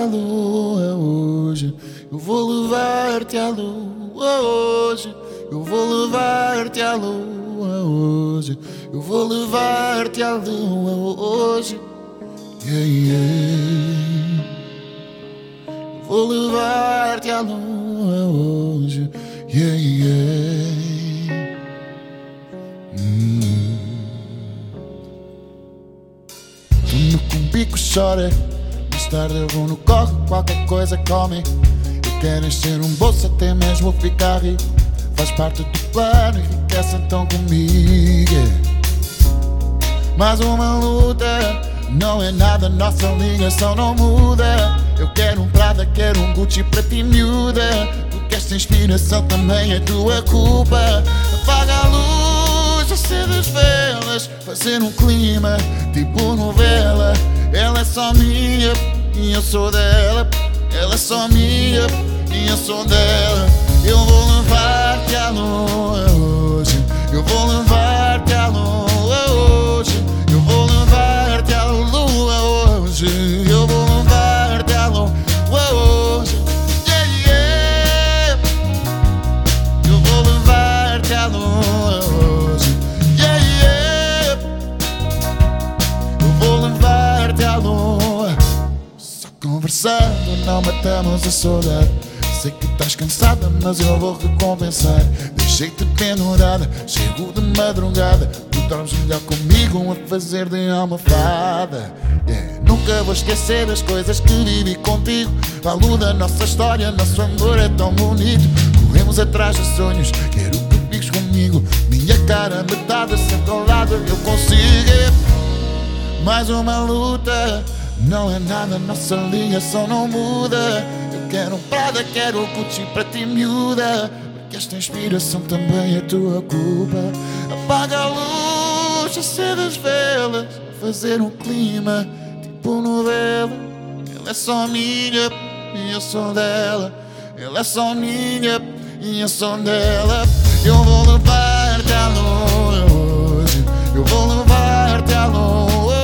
à lua hoje. Eu vou levar-te à lua hoje. Eu vou levar-te à lua hoje. Eu vou levar-te à lua hoje. Yeah, yeah. Eu vou levar-te à lua hoje. Yeah, yeah. Hum. Tu no com bico chora. Tarde eu vou no corre, qualquer coisa come. Eu quero encher um bolso até mesmo ficar rico. Faz parte do plano, enriquece então comigo. Mais uma luta, não é nada, nossa ligação não muda. Eu quero um Prada, quero um Gucci para ti miúda. Porque esta inspiração também é tua culpa. Apaga a luz, acende as velas, fazer um clima tipo novela. Ela é só minha e eu sou dela. Ela é só minha e eu sou dela. Eu vou levar-te à lua hoje. Eu vou levar-te à lua hoje. Eu vou levar-te à lua hoje. Matamos a saudade. Sei que estás cansada, mas eu vou recompensar. Deixei-te pendurada, chego de madrugada. Tu dormes melhor comigo a fazer de almofada. Yeah. Nunca vou esquecer as coisas que vivi contigo. Falo da nossa história, nosso amor é tão bonito. Corremos atrás de sonhos, quero que fiques comigo. Minha cara metade, sempre ao lado eu consigo. Mais uma luta, não é nada, nossa ligação não muda. Quero um Prada, quero um Gucci para ti miúda. Porque esta inspiração também é tua culpa. Apaga a luz, acende as velas, fazer um clima tipo novela. Ela é só minha e eu sou dela. Ela é só minha e eu sou dela. Eu vou levar-te à hoje. Eu vou levar-te à lua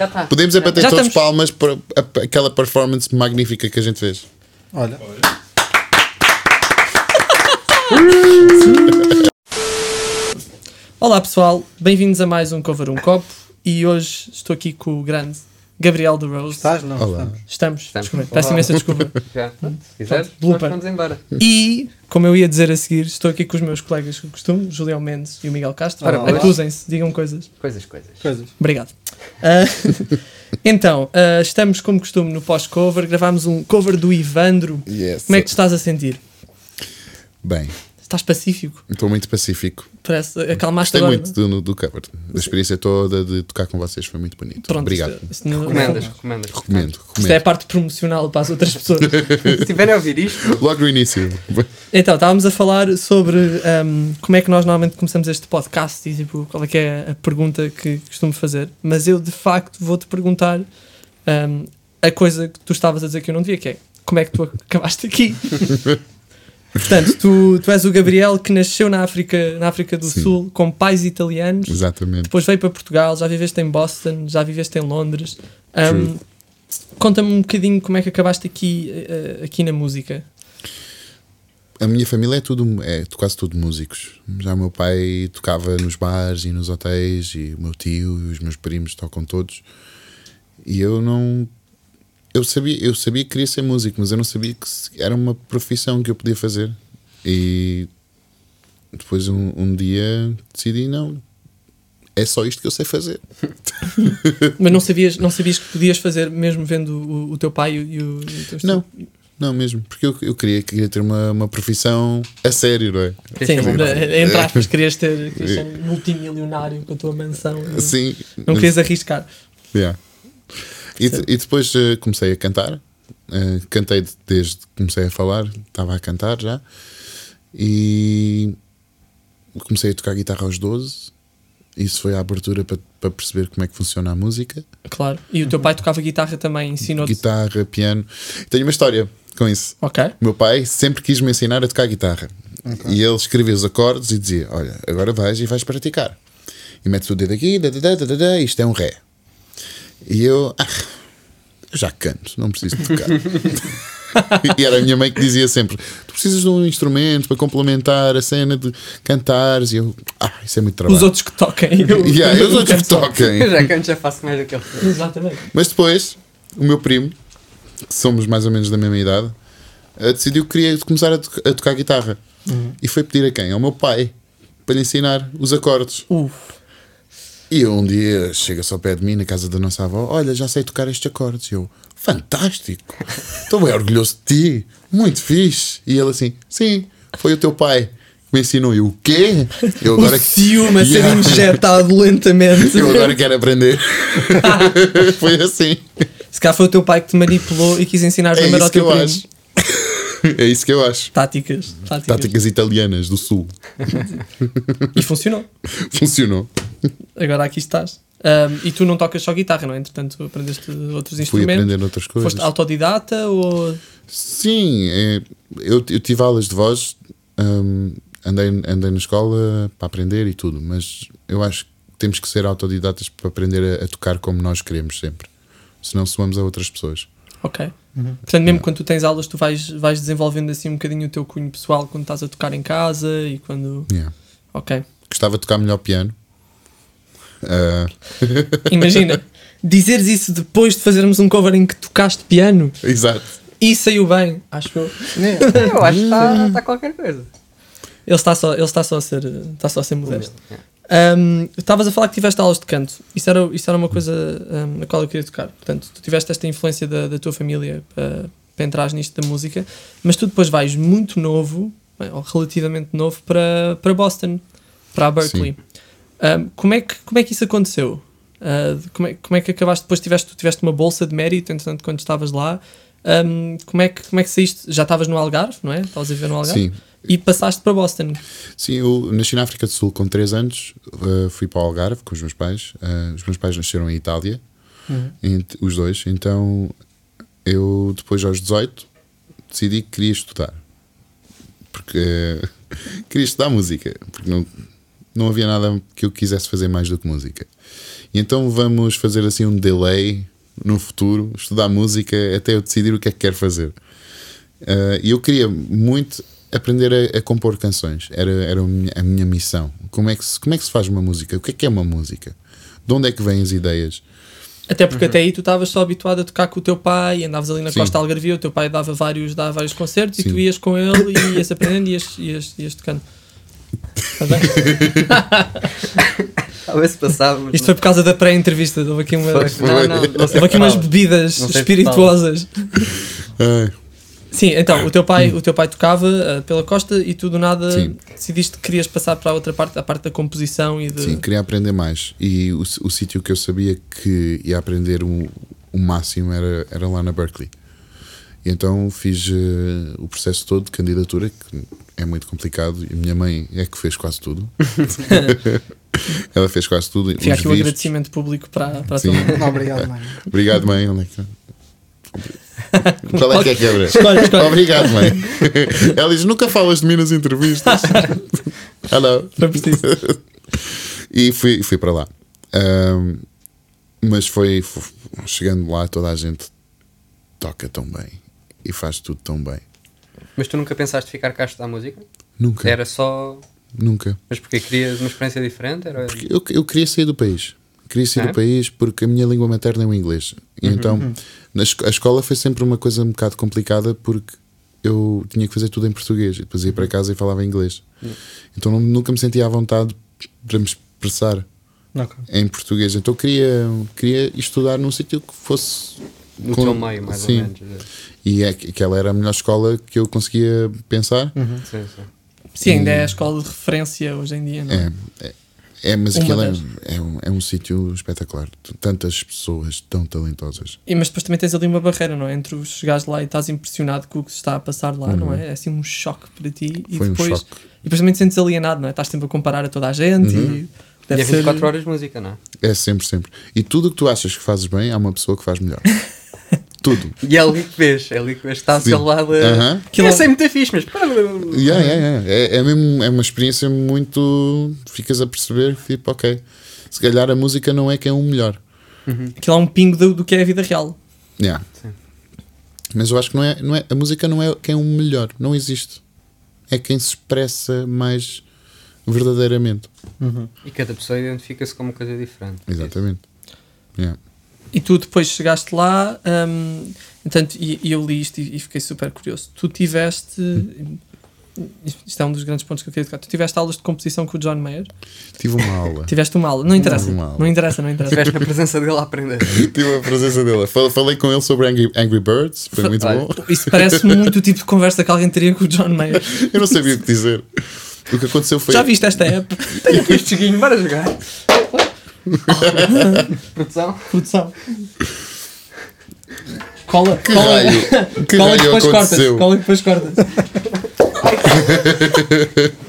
Já está. Podemos é bater Já todos estamos. palmas por a- aquela performance magnífica que a gente fez. Olha, Olá pessoal, bem-vindos a mais um Cover um Copo e hoje estou aqui com o grande Gabriel de Rose. Estás? Não. Olá. estamos. Estamos, desculpa, peço imensa desculpa. Já, se quiseres, Pronto, vamos embora. E, como eu ia dizer a seguir, estou aqui com os meus colegas que costumo, Julião Mendes e o Miguel Castro. Ora. Acusem-se, digam coisas. Coisas, coisas. Coisas. Obrigado. Ah, então, ah, estamos como costume no pós-cover, gravámos um cover do Ivandro. Yes. Como é que te estás a sentir? Bem, Estás pacífico? estou muito pacífico. Parece, acalmaste Gostei agora. muito do, do cover. Da experiência toda de tocar com vocês foi muito bonito. Pronto, Obrigado. isto- isto não- Recomendas, recomendas. Recomendo, Isto é a recomendo. parte promocional para as outras pessoas. Se estiverem a ouvir isto, Logo no início. Então, estávamos a falar sobre ahm, como é que nós normalmente começamos este podcast e tipo, qual é que é a pergunta que costumo fazer. Mas eu, de facto, vou-te perguntar ahm, a coisa que tu estavas a dizer que eu não devia, que é como é que tu acabaste aqui? Portanto, tu, tu és o Gabriel que nasceu na África, na África do Sim. Sul com pais italianos, Exatamente. depois veio para Portugal, já viveste em Boston, já viveste em Londres. Ahm, Conta-me um bocadinho como é que acabaste aqui, eh, aqui na música. A minha família é tudo, é quase tudo músicos. Já o meu pai tocava nos bares e nos hotéis, e o meu tio e os meus primos tocam todos. E eu não. Eu sabia, eu sabia que queria ser músico, mas eu não sabia que era uma profissão que eu podia fazer. E depois um, um dia decidi, não, é só isto que eu sei fazer. Mas não sabias, não sabias que podias fazer mesmo vendo o, o teu pai e o, e o teu Não. Não mesmo, porque eu, eu queria, queria ter uma, uma profissão a sério, não é? Sim, Querias ser entre aspas, querias ter querias ser multimilionário com a tua mansão. Sim. Não querias arriscar. Yeah. E, e depois eh, comecei a cantar. Eh, cantei de- desde que comecei a falar, estava a cantar já. E comecei a tocar guitarra aos 12. Isso foi a abertura para para perceber como é que funciona a música. Claro. E o teu pai tocava guitarra também, ensinou-te. Guitarra, piano. Tenho uma história com isso. Ok. O meu pai sempre quis me ensinar a tocar guitarra. E ele escrevia os acordes e dizia: Olha, agora vais e vais praticar. E metes o dedo aqui, da, da, da, da, da, da, isto é um Ré. E eu, ah, eu já canto, não preciso de tocar. e era a minha mãe que dizia sempre: Tu precisas de um instrumento para complementar a cena de cantares. E eu, ah, isso é muito trabalho. Os outros que toquem. Eu, Yeah, eu os outros que toquem. Eu já canto, já faço mais do que ele fez. Exatamente. Mas depois, o meu primo, que somos mais ou menos da mesma idade, eh, decidiu que queria começar a, to- a tocar guitarra. E foi pedir a quem? Ao meu pai, para lhe ensinar os acordes. Uf. E um dia chega-se ao pé de mim, na casa da nossa avó: Olha, já sei tocar estes acordes. E eu, fantástico, estou bem orgulhoso de ti, muito fixe. E ele assim: Sim, foi o teu pai que me ensinou. E o quê? Eu O ciúme a ser Yeah. injetado lentamente. Eu agora quero aprender. foi assim. Se calhar foi o teu pai que te manipulou e quis ensinar É primeiro ao isso que teu eu primo. acho. É isso que eu acho. Táticas. Táticas. Táticas italianas do Sul. E funcionou. Funcionou. Agora aqui estás. Ahm, e tu não tocas só guitarra, não é? Entretanto, aprendeste outros Fui instrumentos. aprender outras coisas. Foste autodidata ou. Sim, é, eu, eu tive aulas de voz, hum, andei, andei na escola para aprender e tudo, mas eu acho que temos que ser autodidatas para aprender a, a tocar como nós queremos sempre. Senão soamos a outras pessoas. Ok. Portanto, mesmo quando tu tens aulas, tu vais, vais desenvolvendo assim um bocadinho o teu cunho pessoal quando estás a tocar em casa e quando. Yeah. Ok. Gostava de tocar melhor piano. Ah, Imagina, dizeres isso depois de fazermos um cover em que tocaste piano exato. e saiu bem, acho eu. Eu acho que está está qualquer coisa. Ele está só, ele está só, a, ser, está só a ser modesto. É. Um, Estavas a falar que tiveste aulas de canto. Isso era, isso era uma coisa um, na qual eu queria tocar. Portanto, tu tiveste esta influência da, da tua família para, para entrar nisto da música, mas tu depois vais muito novo, bem, ou relativamente novo, para, para Boston, para a Berkeley. Um, como, é que, como é que isso aconteceu? Uh, como, é, como é que acabaste? Depois tiveste, tiveste uma bolsa de mérito, entretanto, quando estavas lá. Um, como, é que, como é que saíste? Já estavas no Algarve, não é? Estavas a viver no Algarve? Sim. E passaste para Boston. Sim, eu nasci na África do Sul com 3 anos, uh, fui para o Algarve com os meus pais. Uh, os meus pais nasceram em Itália, ent- os dois. Então eu, depois aos 18, decidi que queria estudar. Porque queria estudar música. Porque não, não havia nada que eu quisesse fazer mais do que música. E então vamos fazer assim um delay no futuro, estudar música até eu decidir o que é que quero fazer. Uh, E eu queria muito aprender a, a compor canções. Era, era a, minha, a minha missão. Como é, que se, como é que se faz uma música? O que é que é uma música? De onde é que vêm as ideias? Até porque até aí tu estavas só habituado a tocar com o teu pai, andavas ali na Sim. Costa Algarvia, o teu pai dava vários, dava vários concertos e Sim. tu ias com ele e ias aprendendo e ias, ias, ias tocando. Tá bem? Talvez mas Isto foi por causa da pré-entrevista, houve aqui, uma. Não, não, houve aqui umas bebidas espirituosas. Ai, Sim, então o teu pai, o teu pai tocava ah, pela costa e tu do nada Sim. decidiste que querias passar para a outra parte, a parte da composição e de. sim, queria aprender mais. E o, o sítio que eu sabia que ia aprender o, o máximo era, era lá na Berkeley. E então fiz eh, o processo todo de candidatura, que é muito complicado, e a minha mãe é que fez quase tudo. Ela fez quase tudo. Fica aqui o vistos. agradecimento público para, para a tua mãe. Obrigado, mãe. Obrigado, mãe. Onde é que... Qual é que é? Escolhe, escolhe. Obrigado, mãe. Ela diz: nunca falas de mim nas entrevistas. Hello. Foi preciso. E fui, fui para lá. Ahm, mas foi, fu- chegando lá, toda a gente toca tão bem e faz tudo tão bem. Mas tu nunca pensaste ficar cá a estudar música? Nunca, Era só. nunca. Mas porque querias uma experiência diferente? Era... Eu, eu queria sair do país. Queria sair É? do país porque a minha língua materna é o inglês. E então na esco- a escola foi sempre uma coisa um bocado complicada porque eu tinha que fazer tudo em português e depois ia para casa e falava inglês. Então não- nunca me sentia à vontade para me expressar Ok. em português. Então queria, queria estudar num sítio que fosse. No com- teu meio, mais sim. ou menos. E é que aquela era a melhor escola que eu conseguia pensar. Sim, sim. Sim, ainda é a escola de referência hoje em dia, não é? É, é, é, mas Uma aquilo é, é um, é um sítio espetacular. Tantas pessoas tão talentosas. E, mas depois também tens ali uma barreira, não é? Entre os chegares lá e estás impressionado com o que se está a passar lá, não é? É assim um choque para ti e Foi um depois. choque. E depois também te sentes alienado, não é? Estás sempre a comparar a toda a gente e. E Deve é ser. 24 horas de música, não é? É sempre, sempre. E tudo o que tu achas que fazes bem, há uma pessoa que faz melhor. tudo. E é ali que vês, é ali que vês. Está ao Sim. seu lado. Aham. Que é sempre muito fixe, mas. Yeah, yeah, yeah. É, é mesmo é uma experiência muito. Ficas a perceber que, tipo, ok, se calhar a música não é quem é o melhor. Aquilo é um pingo do, do que é a vida real. Yeah. Sim. Mas eu acho que não é, não é, a música não é quem é o melhor, não existe. É quem se expressa mais verdadeiramente. E cada pessoa identifica-se como uma coisa diferente. Exatamente. Yeah. E tu depois chegaste lá, hum, entanto, e, e eu li isto e, e fiquei super curioso. Tu tiveste. Isto é um dos grandes pontos que eu queria tocar. Tu tiveste aulas de composição com o John Mayer. Tive uma aula. Tiveste uma aula. Não interessa. Uma aula. Não interessa, não interessa. Estiveste na presença dele a aprender. Tive a presença dele. Fal- Falei com ele sobre Angry, Angry Birds, foi muito Olha. bom. Isso parece muito o tipo de conversa que alguém teria com o John Mayer. Eu não sabia o que dizer. O que aconteceu foi. Já viste esta app? Tenho aqui este joguinho, bora jogar. Produção. Produção. Cola, Que cola, raio, que cola e depois cortas. Cola depois cortas.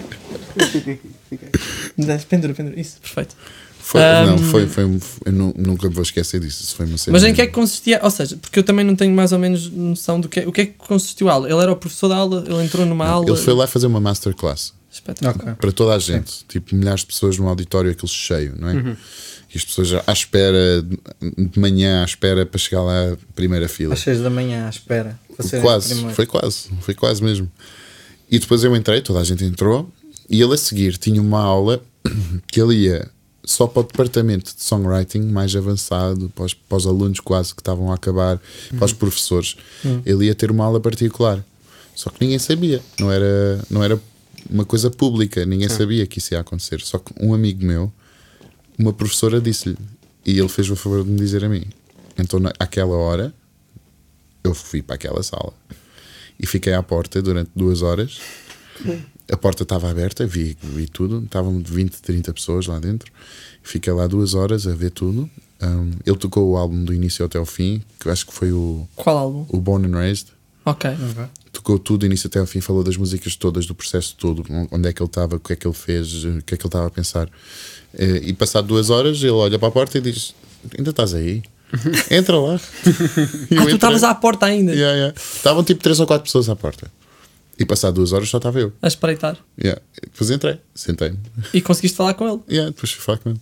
pendura, pendura. Isso, perfeito. Foi, Ahm. Não, foi, foi, um- eu nu- nunca me vou esquecer disso. Isso foi uma cena Mas em que é que consistia? Ou seja, porque eu também não tenho mais ou menos noção do que é, o que é que consistiu a aula. Ele era o professor da aula, ele entrou numa aula. Ele foi lá fazer uma masterclass Espetacular. Ok. para toda a gente, tipo milhares de pessoas num auditório, aquele cheio, não é? E as pessoas à espera, de manhã à espera para chegar lá, primeira fila. Às 6 da manhã, à espera. Quase, foi quase, foi quase mesmo. E depois eu entrei, toda a gente entrou, e ele a seguir tinha uma aula que ele ia só para o departamento de songwriting mais avançado, para os, para os alunos quase que estavam a acabar, para os professores. Ele ia ter uma aula particular. Só que ninguém sabia, não era, não era uma coisa pública, ninguém sabia que isso ia acontecer. Só que um amigo meu, uma professora disse-lhe, e ele fez o favor de me dizer a mim. Então, naquela hora, eu fui para aquela sala e fiquei à porta durante duas horas. A porta estava aberta, vi, vi tudo, estavam 20, 30 pessoas lá dentro. Fiquei lá duas horas a ver tudo. Um, ele tocou o álbum do início até ao fim, que eu acho que foi o, Qual álbum? o Born and Raised. Ok. Ok. Tocou tudo do início até ao fim, falou das músicas todas, do processo todo, onde é que ele estava, o que é que ele fez, o que é que ele estava a pensar. Eh, E passado duas horas, ele olha para a porta e diz: Ainda estás aí? Entra lá. Ah, tu estavas à porta ainda Yeah, yeah. Estavam tipo 3 ou 4 pessoas à porta. E passado duas horas só estava eu. a espreitar. Yeah. Depois entrei, sentei-me. E conseguiste falar com ele. Yeah, depois fui falar com ele.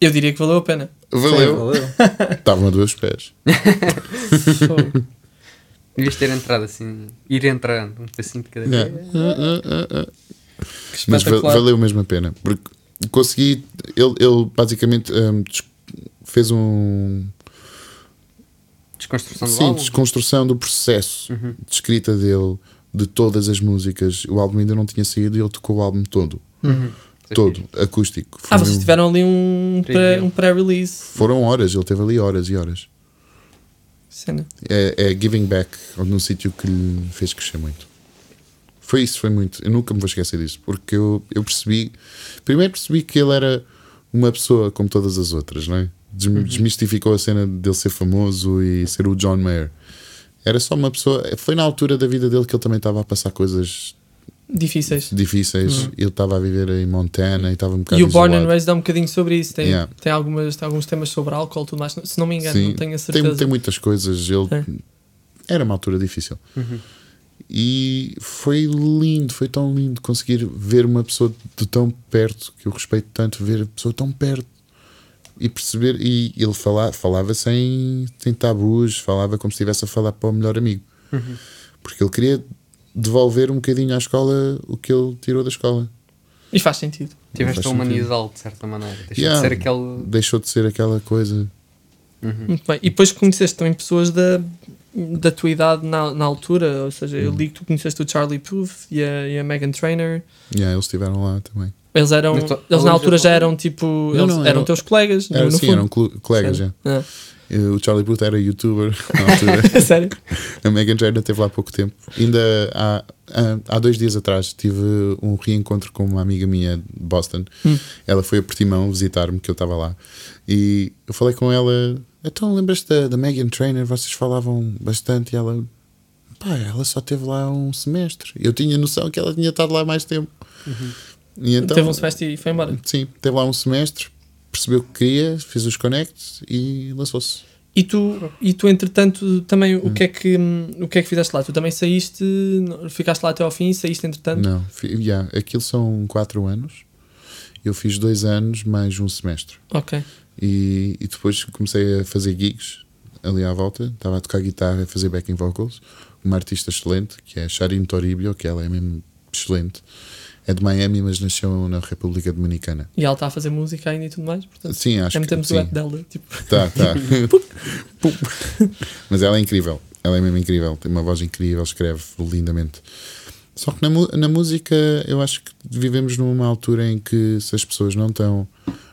Eu diria que valeu a pena. Valeu. Sim, valeu. Estavam a dois pés. Devias ter entrado assim, ir entrando, um pedacinho de cada Yeah. vez. Que Mas va- espetacular. valeu mesmo a pena. Porque consegui. Ele, ele basicamente hum, fez um, Desconstrução do Sim, álbum? desconstrução do processo Uhum. de escrita dele, de todas as músicas. O álbum ainda não tinha saído e ele tocou o álbum todo. Uhum. É todo, acústico. Ah, Foi vocês um- tiveram ali um pré- Preview. um pré-release. Foram horas, ele teve ali horas e horas. Cena. É, é Giving Back, num sítio que lhe fez crescer muito. Foi isso, foi muito. Eu nunca me vou esquecer disso, porque eu, eu percebi. Primeiro percebi que ele era uma pessoa como todas as outras, não é? Des- Desmistificou a cena dele ser famoso e ser o John Mayer. Era só uma pessoa. Foi na altura da vida dele que ele também estava a passar coisas Difíceis. difíceis. Ele estava a viver em Montana e estava um bocado E o Born and. Raised dá um bocadinho sobre isso. Tem, Yeah. tem, algumas, tem alguns temas sobre álcool, tudo mais. Se não me engano, Sim, não tenho a tem, certeza. tem muitas coisas. Ele É. era uma altura difícil. Uhum. E foi lindo, foi tão lindo conseguir ver uma pessoa de tão perto, que eu respeito tanto, ver a pessoa tão perto e perceber. E ele fala, falava sem, sem tabus, falava como se estivesse a falar para o melhor amigo, Uhum. porque ele queria devolver um bocadinho à escola o que ele tirou da escola. E faz sentido. Tiveste faz a humanizá-lo de certa maneira. Deixa Yeah. de ser aquele. Deixou de ser aquela coisa. Uhum. Muito bem. E depois conheceste também pessoas da, da tua idade na, na altura. Ou seja, eu Hum. li que tu conheceste o Charlie Puth e a, e a Megan Trainor. Yeah, eles estiveram lá também. Eles eram. Eles na altura já eram tipo. Não, eles não, eram eram- teus colegas. no- Era, no sim, fundo. eram colegas já. Eh, O Charlie Puth era youtuber na altura. sério? A Megan Trainor esteve lá há pouco tempo. Ainda há, há, dois dias atrás tive um reencontro com uma amiga minha de Boston. Hum. Ela foi a Portimão visitar-me, que eu estava lá. E eu falei com ela: Então, lembras-te da, da Megan Trainor? Vocês falavam bastante. E ela: Pá, ela só teve lá um semestre. Eu tinha noção que ela tinha estado lá mais tempo. E então, Teve um semestre e foi embora. sim, teve lá um semestre, percebeu o que queria, fez os connects e lançou-se. E tu, e tu entretanto, também Hum. o, que é que, hum, o que é que fizeste lá? Tu também saíste, ficaste lá até ao fim, saíste entretanto? Não, yeah, aquilo são quatro anos. Eu fiz dois anos mais um semestre. Ok. E, e depois comecei a fazer gigs ali à volta. Estava a tocar guitarra, a fazer backing vocals. Uma artista excelente, que é Sharin Toribio, que ela é mesmo excelente. É de Miami, mas nasceu na República Dominicana. E ela está a fazer música ainda e tudo mais, portanto. Sim, acho que metemos o app dela. Tipo, Tá, tá. Pum. Mas ela é incrível. Ela é mesmo incrível. Tem uma voz incrível, escreve lindamente. Só que na, na música, eu acho que vivemos numa altura em que, se as pessoas não estão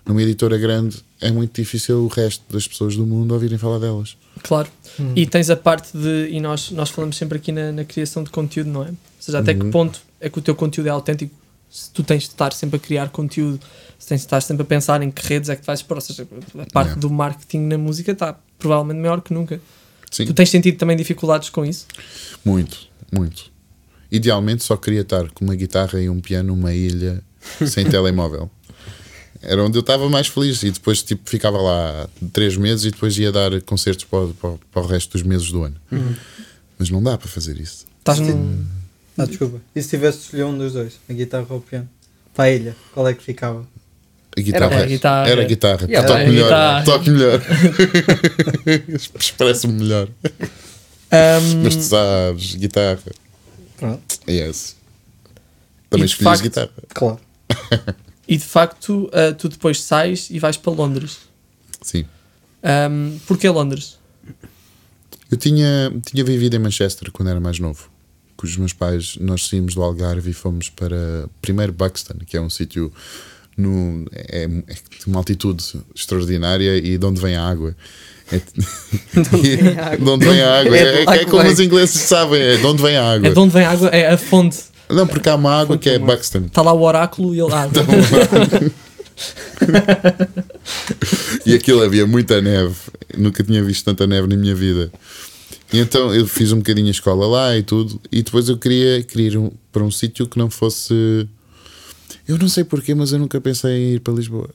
numa editora grande, é muito difícil o resto das pessoas do mundo ouvirem falar delas. claro. E tens a parte de. E nós, nós falamos sempre aqui na, na criação de conteúdo, não é? Ou seja, até que Uhum. ponto é que o teu conteúdo é autêntico? Se tu tens de estar sempre a criar conteúdo, se tens de estar sempre a pensar em que redes é que tu vais para. Ou seja, a parte Yeah. do marketing na música está provavelmente maior que nunca. Sim, Tu tens sentido também dificuldades com isso? muito, muito. Idealmente só queria estar com uma guitarra e um piano numa ilha sem telemóvel. Era onde eu estava mais feliz e depois tipo, ficava lá três meses e depois ia dar concertos para, o- para, o- para o resto dos meses do ano. Mas não dá para fazer isso. Estás num. Ah, desculpa. E se tivesse de escolher um dos dois, a guitarra ou o piano? Para a ilha, qual é que ficava? A guitarra. Era a guitarra. Era a guitarra. Yeah, toque melhor. guitarra. Toque melhor. Expressa-me melhor. Ahm, Mas tu sabes, guitarra. Pronto, Yes. Também de escolhias facto- guitarra. claro. e de facto, ah, tu depois sais e vais para Londres. Sim. Um, Porquê Londres? Eu tinha, tinha vivido em Manchester quando era mais novo. Com os meus pais, nós saímos do Algarve e fomos para primeiro Buxton, que é um sítio no, é, é de uma altitude extraordinária e de onde vem a água. É, vem a água. de onde vem a água. É É, é como os ingleses sabem, é de onde vem a água. É de onde vem a água? É a fonte. Não, porque há uma água que é. Buxton. Está lá o oráculo e ele. Ah, E aquilo havia muita neve. Nunca tinha visto tanta neve na minha vida. E então eu fiz um bocadinho a escola lá e tudo. E depois eu queria, queria ir um- para um sítio que não fosse. Eu não sei porquê, mas eu nunca pensei em ir para Lisboa.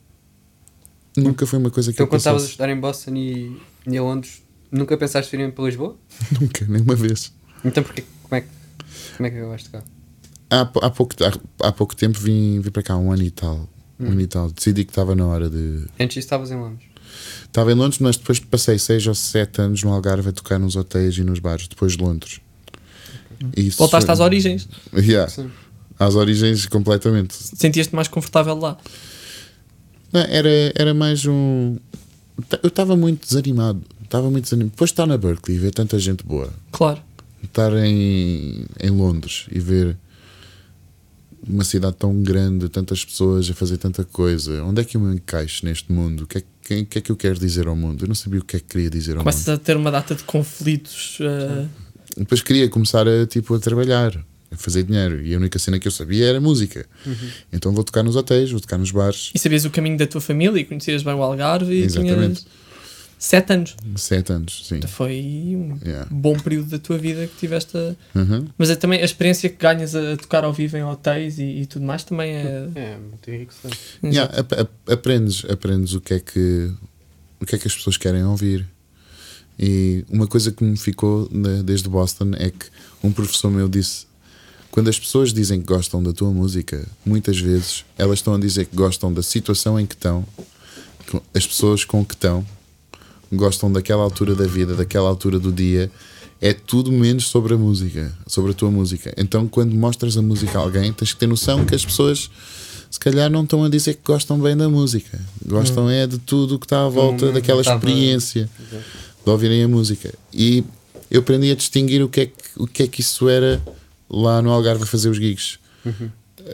Nunca foi uma coisa que Então, eu quando estavas a estudar em Boston e, e em Londres, nunca pensaste em ir para Lisboa? Nunca, nem uma vez. Então, porquê, como, é que, como é que acabaste cá? Há, há, pouco, há, há pouco tempo vim, vim para cá, um ano e tal. Um ano e tal. Decidi que estava na hora de. Antes disso, estavas em Londres. Estava em Londres, mas depois passei seis ou sete anos no Algarve a tocar nos hotéis e nos bares, depois de Londres. Isso Voltaste foi- às origens. Yeah, Sim. às origens completamente. Sentieste-te mais confortável lá. Não, era, era mais um. Eu estava muito desanimado. Estava muito desanimado. Depois de estar na Berkeley e ver tanta gente boa, Claro. estar em, em Londres e ver uma cidade tão grande, tantas pessoas a fazer tanta coisa, onde é que eu me encaixo neste mundo? O que é, que- o que é que eu quero dizer ao mundo? Eu não sabia o que é que queria dizer ao Começas mundo. a ter uma data de conflitos. eh, Depois queria começar a, tipo, a trabalhar, a fazer dinheiro, e a única cena que eu sabia era música. Então vou tocar nos hotéis, vou tocar nos bares. e sabias o caminho da tua família e conhecias bem o Algarve e Exatamente. tinhas sete anos. Sete anos, sim. Foi um Yeah. bom período da tua vida que tiveste a... Uhum. Mas é também a experiência que ganhas a tocar ao vivo em hotéis e, e tudo mais também é. É, muito enriquecedor. Yeah, ap- ap- aprendes, aprendes o que é que o que é que as pessoas querem ouvir. E uma coisa que me ficou na- desde Boston é que um professor meu disse: quando as pessoas dizem que gostam da tua música, muitas vezes elas estão a dizer que gostam da situação em que estão, as pessoas com que estão, gostam daquela altura da vida, daquela altura do dia. É tudo menos sobre a música, sobre a tua música. Então, quando mostras a música a alguém, tens que ter noção que as pessoas se calhar não estão a dizer que gostam bem da música. Gostam é de tudo o que está à volta não daquela estava- experiência de ouvirem a música. E eu aprendi a distinguir o que é que, o que, é que isso era lá no Algarve a fazer os gigs,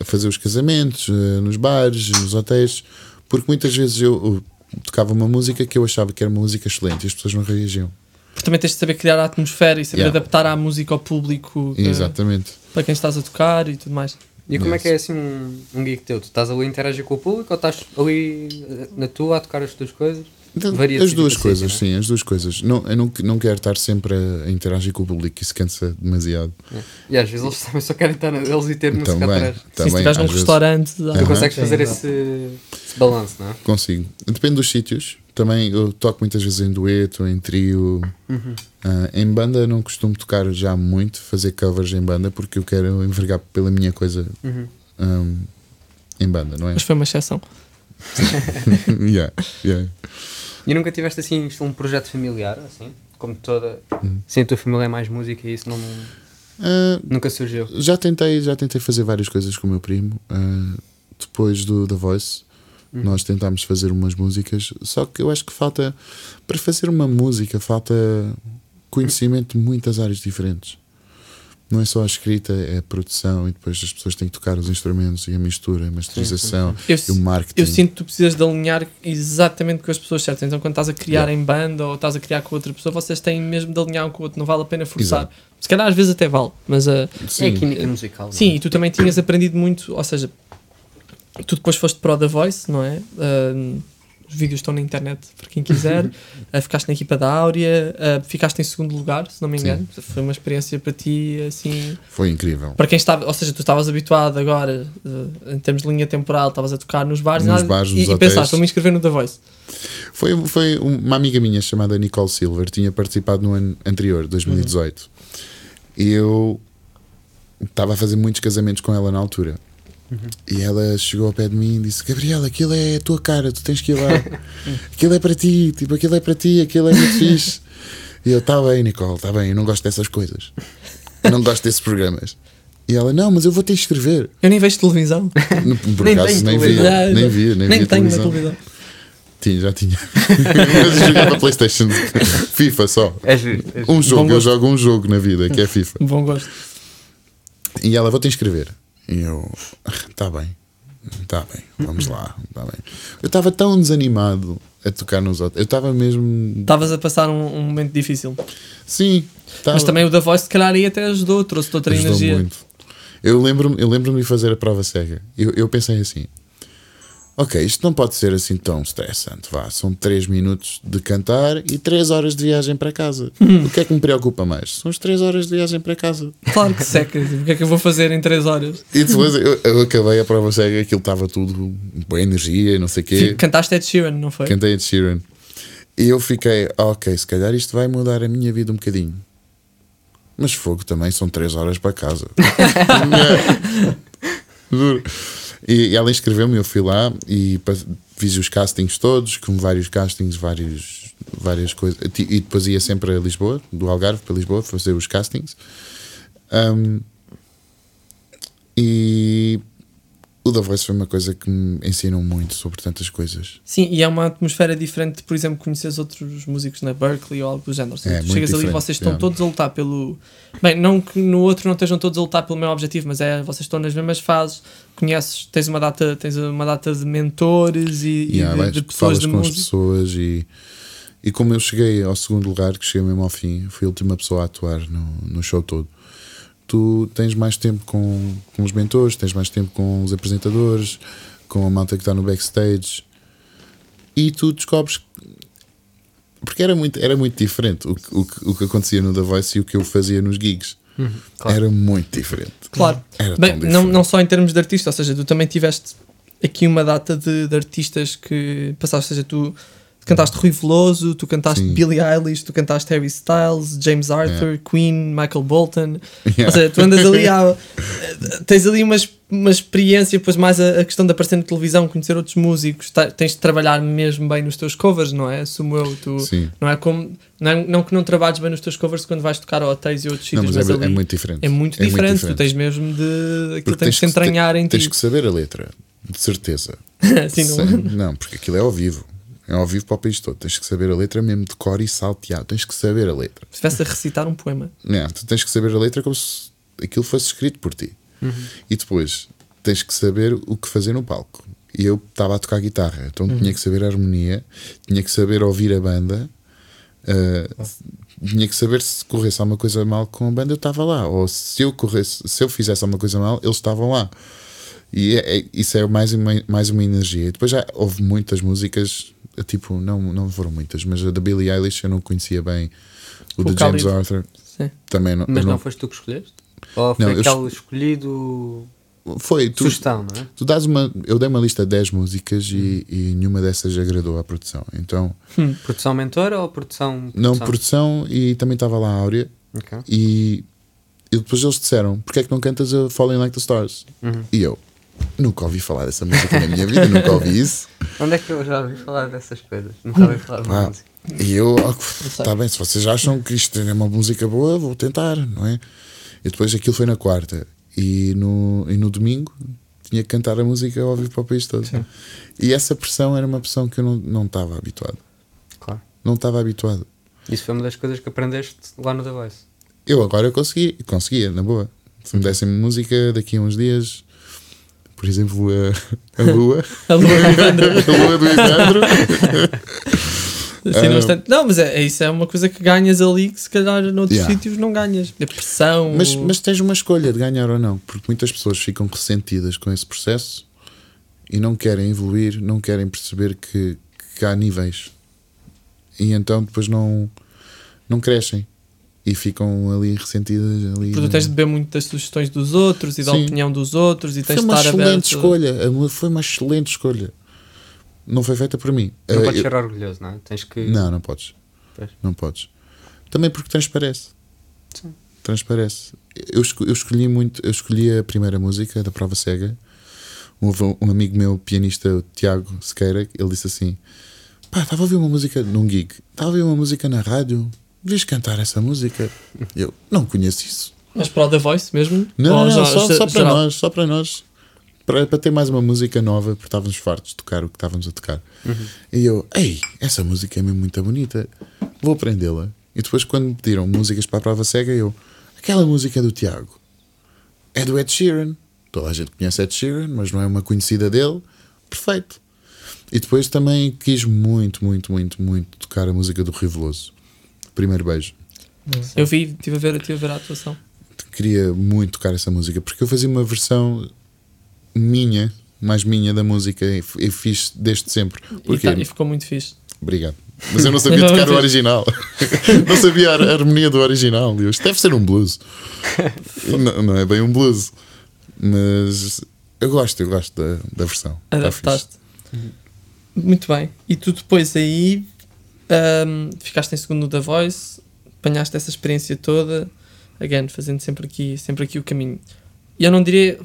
a fazer os casamentos, eh, nos bares, nos hotéis, porque muitas vezes eu tocava uma música que eu achava que era uma música excelente e as pessoas não reagiam. Porque também tens de saber criar a atmosfera e saber Yeah. adaptar a música ao público eh, Exatamente. para quem estás a tocar e tudo mais. E como é Yes. que é assim um, um gig teu? Tu estás ali a interagir com o público ou estás ali eh, na tua a tocar as tuas coisas? Então, Varia as duas coisas, sítio, sim, as duas coisas. Não, eu não, não quero estar sempre a interagir com o público, isso cansa demasiado. E às vezes eles também só querem estar neles e ter música Também, atrás. Sim, se também estiveres num vezes restaurante, Tu consegues Sim, fazer exato. esse, esse balanço, não é? consigo. Depende dos sítios. Também eu toco muitas vezes em dueto, em trio. Ah, em banda não costumo tocar já muito, fazer covers em banda, porque eu quero envergar pela minha coisa Uhum. ahm, em banda, não é? mas foi uma exceção. yeah, yeah. E nunca tiveste assim um projeto familiar, assim? Como toda. Hum. Sim, a tua família é mais música e isso não, Ah, nunca surgiu. já tentei já tentei fazer várias coisas com o meu primo ah, depois do da Voice nós tentámos fazer umas músicas só que eu acho que falta para fazer uma música falta conhecimento de muitas áreas diferentes não é só a escrita é a produção e depois as pessoas têm que tocar os instrumentos e a mistura a masterização Eu, e o marketing eu sinto que tu precisas de alinhar exatamente com as pessoas certas. Então, quando estás a criar Yeah. em banda ou estás a criar com outra pessoa, vocês têm mesmo de alinhar um com o outro. Não vale a pena forçar. Exato. Se calhar às vezes até vale, mas uh, Sim. É a química musical. não é? Sim, e tu também tinhas aprendido muito, ou seja, tu depois foste pro The Voice, não é? Uh, vídeos estão na internet para quem quiser. Uh, ficaste na equipa da Áurea, uh, ficaste em segundo lugar, se não me Sim. engano. Foi uma experiência para ti, assim. foi incrível Para quem estava, ou seja, tu estavas habituado agora, uh, em termos de linha temporal, estavas a tocar nos bares, e Nos nada- bares, e, nos e pensaste, vou me inscrever no The Voice. Foi, foi uma amiga minha chamada Nicole Silver, tinha participado no ano anterior, 2018. E eu estava a fazer muitos casamentos com ela na altura. E ela chegou ao pé de mim e disse: Gabriel, aquilo é a tua cara, tu tens que ir lá. aquilo é para ti, tipo, aquilo é para ti, aquilo é muito fixe. E eu: Está bem, Nicole, está bem, eu não gosto dessas coisas. Eu não gosto desses programas. E ela: Não, mas eu vou te inscrever. Eu nem vejo televisão. No- Por Nem acaso nem via, nem via, nem, nem via tenho televisão. televisão. Tinha, já tinha. Mas jogava Playstation FIFA só. É giro, é. Um jogo, eu gosto. jogo um jogo na vida, que é FIFA. Bom gosto. E ela, vou-te inscrever. E eu, tá bem, tá bem, vamos lá, tá bem. Eu estava tão desanimado a tocar nos outros. Eu estava mesmo. Estavas a passar um, um momento difícil. Sim, tava, Mas também o The Voice, se calhar, aí até ajudou, trouxe-te outra ajudou energia. muito. Eu lembro-me eu lembro de fazer a prova cega. Eu, eu pensei assim: ok, isto não pode ser assim tão estressante. Vá, são 3 minutos de cantar e 3 horas de viagem para casa. O que é que me preocupa mais? São as 3 horas de viagem para casa. Claro que seca. O que é que eu vou fazer em 3 horas? E depois eu, eu acabei a prova cega, aquilo estava tudo boa energia, não sei o quê. Cantaste Ed Sheeran, não foi? Cantei Ed Sheeran. E eu fiquei, ok, se calhar isto vai mudar a minha vida um bocadinho. Mas fogo também são 3 horas para casa. Juro. E, e ela inscreveu-me, eu fui lá e fiz os castings todos, com vários castings, vários, várias coisas. E depois ia sempre a Lisboa, do Algarve para Lisboa, fazer os castings. Um, e o The Voice foi uma coisa que me ensinou muito sobre tantas coisas. Sim, e é uma atmosfera diferente de, por exemplo, conheces outros músicos na Berkeley ou algo do género. É, chegas ali e vocês estão é. todos a lutar pelo. Bem, não que no outro não estejam todos a lutar pelo mesmo objetivo, mas é vocês estão nas mesmas fases, conheces, tens uma data, tens uma data de mentores e, e Yeah, de, vais- de pessoas falas de com as música. pessoas e, e como eu cheguei ao segundo lugar, que cheguei mesmo ao fim, fui a última pessoa a atuar no, no show todo. Tu tens mais tempo com, com os mentores, tens mais tempo com os apresentadores, com a malta que está no backstage e tu descobres porque era muito, era muito diferente o, o, o que acontecia no The Voice e o que eu fazia nos gigs. Claro. Era muito diferente. Claro. Era Bem, tão não, diferente. não só em termos de artista, ou seja, tu também tiveste aqui uma data de, de artistas que passaste, ou seja, tu cantaste Rui Veloso, tu cantaste Sim. Billie Eilish, tu cantaste Harry Styles, James Arthur, Queen, Michael Bolton. Yeah. Ou seja, tu andas ali a, tens ali uma, uma experiência, depois mais a, a questão de aparecer na televisão, conhecer outros músicos, ta- tens de trabalhar mesmo bem nos teus covers, não é? Assumo eu, tu, Sim. não é como não, é- não que não trabalhes bem nos teus covers quando vais tocar a hotéis e outros sítios, mas é, mas é ali muito diferente. é muito É diferente. Tu tens mesmo de. Aquilo tem que se entranhar em ti. Tens que saber a letra, de certeza. Assim, não- Sem- não, porque aquilo é ao vivo. É ao vivo para o país todo. Tens que saber a letra mesmo de cor e salteado. Tens que saber a letra. Se estivesse a recitar um poema. Não, tu tens que saber a letra como se aquilo fosse escrito por ti. E depois tens que saber o que fazer no palco. E eu estava a tocar guitarra, então tinha que saber a harmonia, tinha que saber ouvir a banda, uh, tinha que saber se corresse alguma coisa mal com a banda, eu estava lá. Ou se eu corresse, se eu fizesse alguma coisa mal, eles estavam lá. E é- é- isso é mais uma, mais uma energia. E depois já houve muitas músicas, tipo, não, não foram muitas, mas a da Billie Eilish eu não conhecia bem. O O de James Khalid. Arthur Sim. também não. Mas eu não, não foste tu que escolheste? Ou foi Não, eu aquele escolhido foi, tu, sugestão, não é? tu dás uma. Eu dei uma lista de 10 músicas e, e nenhuma dessas agradou à produção. Então, Produção mentora ou produção. não produção e também estava lá a Áurea Ok. e, e depois eles disseram: porque é que não cantas a Falling Like the Stars? Uhum. E eu nunca ouvi falar dessa música na minha vida, nunca ouvi isso. Onde é que eu já ouvi falar dessas coisas? Nunca ouvi falar de Ah, música. e eu, está bem, se vocês acham que isto é uma música boa, vou tentar, não é? E depois aquilo foi na quarta e no, e no domingo tinha que cantar a música ao vivo para o país todo. E essa pressão era uma pressão que eu não não estava habituado. Claro. Não estava habituado. Isso foi uma das coisas que aprendeste lá no The Voice. Eu agora consegui, conseguia, na boa. Se me dessem música daqui a uns dias, por exemplo, a, a Lua, A lua do Ivandro. a Lua do Ivandro, Assim, não, Ah. bastante- não, mas é, é isso é uma coisa que ganhas ali que se calhar noutros Yeah. sítios não ganhas. A pressão. Mas, mas tens uma escolha de ganhar ou não, porque muitas pessoas ficam ressentidas com esse processo e não querem evoluir, não querem perceber que, que há níveis. E então depois não, não crescem e ficam ali ressentidas. Ali Porque tu tens de beber muito das sugestões dos outros e da Sim. opinião dos outros e tens foi de uma estar excelente aberto. escolha. a mu- Foi uma excelente escolha. Não foi feita por mim. Não Eh, podes eu- ser orgulhoso, não é? Tens que. Não, não podes. Pois. Não podes. Também porque transparece. Sim. Transparece. Eu, esco- eu escolhi muito, eu escolhi a primeira música da prova cega. Houve um, um amigo meu, pianista, o Tiago Sequeira, ele disse assim: Pá, estava a ouvir uma música num gig, estava a ouvir uma música na rádio, vês cantar essa música? Eu não conheço isso. Mas para o The Voice mesmo? Não, Ou não, já- só, já- só para geral? nós, só para nós. Para, para ter mais uma música nova, porque estávamos fartos de tocar o que estávamos a tocar. E eu, ei, essa música é mesmo muito bonita, vou aprendê-la. E depois, quando me pediram músicas para a prova cega, eu, aquela música do Tiago é do Ed Sheeran. Toda a gente conhece Ed Sheeran, mas não é uma conhecida dele. Perfeito. E depois também quis muito, muito, muito, muito tocar a música do Rio Veloso. Primeiro beijo. Eu vi, estive a ver, tive a ver a atuação. queria muito tocar essa música porque eu fazia uma versão minha, mais minha da música e e fiz desde sempre. E, Porquê? tá- e ficou muito fixe. Obrigado. Mas eu não sabia tocar o original. não sabia a harmonia do original. Eu, Isto deve ser um blues. não, não é bem um blues. Mas eu gosto, eu gosto da, da versão. Tá. Adaptaste. Muito bem. E tu depois aí ahm, ficaste em segundo The Voice, apanhaste essa experiência toda, again, fazendo sempre aqui, sempre aqui o caminho. E eu não diria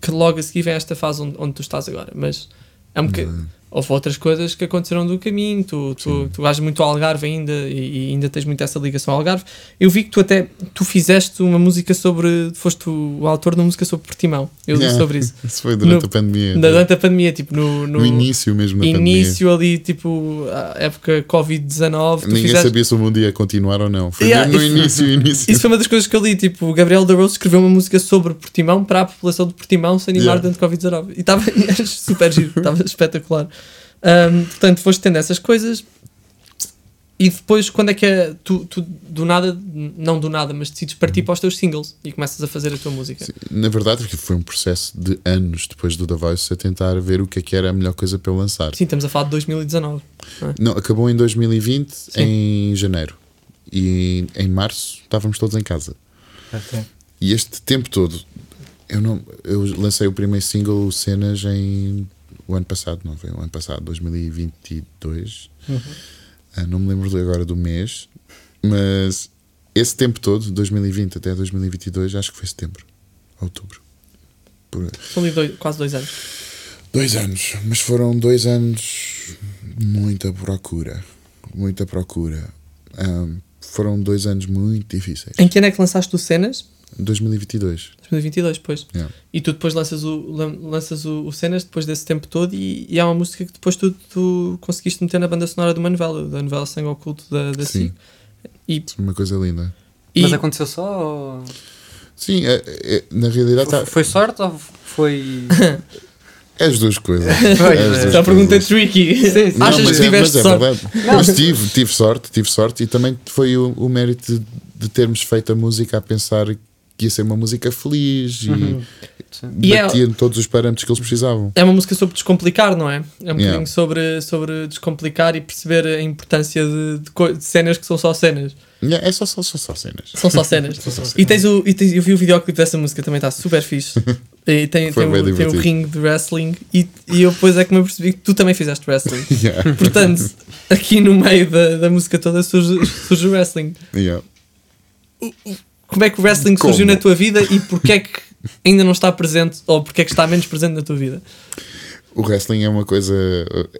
que logo a seguir vem esta fase onde, onde tu estás agora, mas é um boca- houve outras coisas que aconteceram do caminho. Tu, tu, tu vais muito ao Algarve ainda e, e ainda tens muito essa ligação ao Algarve. Eu vi que tu até tu fizeste uma música sobre. Foste o, autor de uma música sobre Portimão. Eu li Yeah. sobre isso. Isso foi durante No- a pandemia. Durante a pandemia, tipo, no, no, No início mesmo da início ali, tipo, a época Covid-19. tu Ninguém fizeste- sabia se o mundo ia continuar ou não. Foi Yeah, mesmo no isso- início, início. Isso foi uma das coisas que eu li. Tipo, o Gabriel da Rose escreveu uma música sobre Portimão para a população de Portimão se animar Yeah. de Covid-19. E estava super giro, estava espetacular. Ahm, portanto, foste tendo essas coisas. E depois, quando é que é. Tu, tu do nada, não do nada, mas decides partir para os teus singles e começas a fazer a tua música. Sim, Na verdade, porque foi um processo de anos depois do The Voice a tentar ver o que é que era a melhor coisa para eu lançar. Sim, estamos a falar de 2019. Não, acabou em 2020, Sim. em janeiro. E em março estávamos todos em casa. Ok. E este tempo todo, eu não eu lancei o primeiro single, o Cenas, em o ano passado, não foi? O ano passado, 2022. Ah, não me lembro agora do mês, mas esse tempo todo, 2020 até 2022, acho que foi setembro, outubro. Por. São ali dois- quase dois anos. Dois anos, mas foram dois anos muita procura, muita procura. Ahm, foram dois anos muito difíceis. Em que ano é que lançaste o Cenas? 2022. 2022, pois. Yeah. E tu depois lanças o, lan- lanças o, o Cenas depois desse tempo todo e, e há uma música que depois tu, tu conseguiste meter na banda sonora de uma novela, da novela Sangue Oculto da, da Sim. E, Uma coisa linda. e Mas aconteceu só ou... Sim, é- é- na realidade tá, Foi sorte ou foi. é as duas coisas. É as é. já perguntei coisas. tricky. Sim, sim. Não, Achas mas que é, tiveste é sorte? verdade. Mas tive, tive sorte, tive sorte e também foi o, o mérito de, de termos feito a música a pensar que ia ser uma música feliz Uhum. e E é- batia em todos os parâmetros que eles precisavam. É uma música sobre descomplicar, não é? É um Yeah. bocadinho sobre, sobre descomplicar e perceber a importância de, de de cenas que são só cenas. Yeah, É só, só, só, só cenas. São só cenas. São só E tens o, e tens, eu vi o videoclipe dessa música, também está super fixe. E tem, tem, o, tem o ringue de wrestling. E, e eu depois é que me apercebi que tu também fizeste wrestling. Yeah, Portanto, aqui no meio da, da música toda surge, surge o wrestling. yeah. Como é que o wrestling Como? surgiu na tua vida e porquê é que ainda não está presente ou porquê é que está menos presente na tua vida? O wrestling é uma coisa,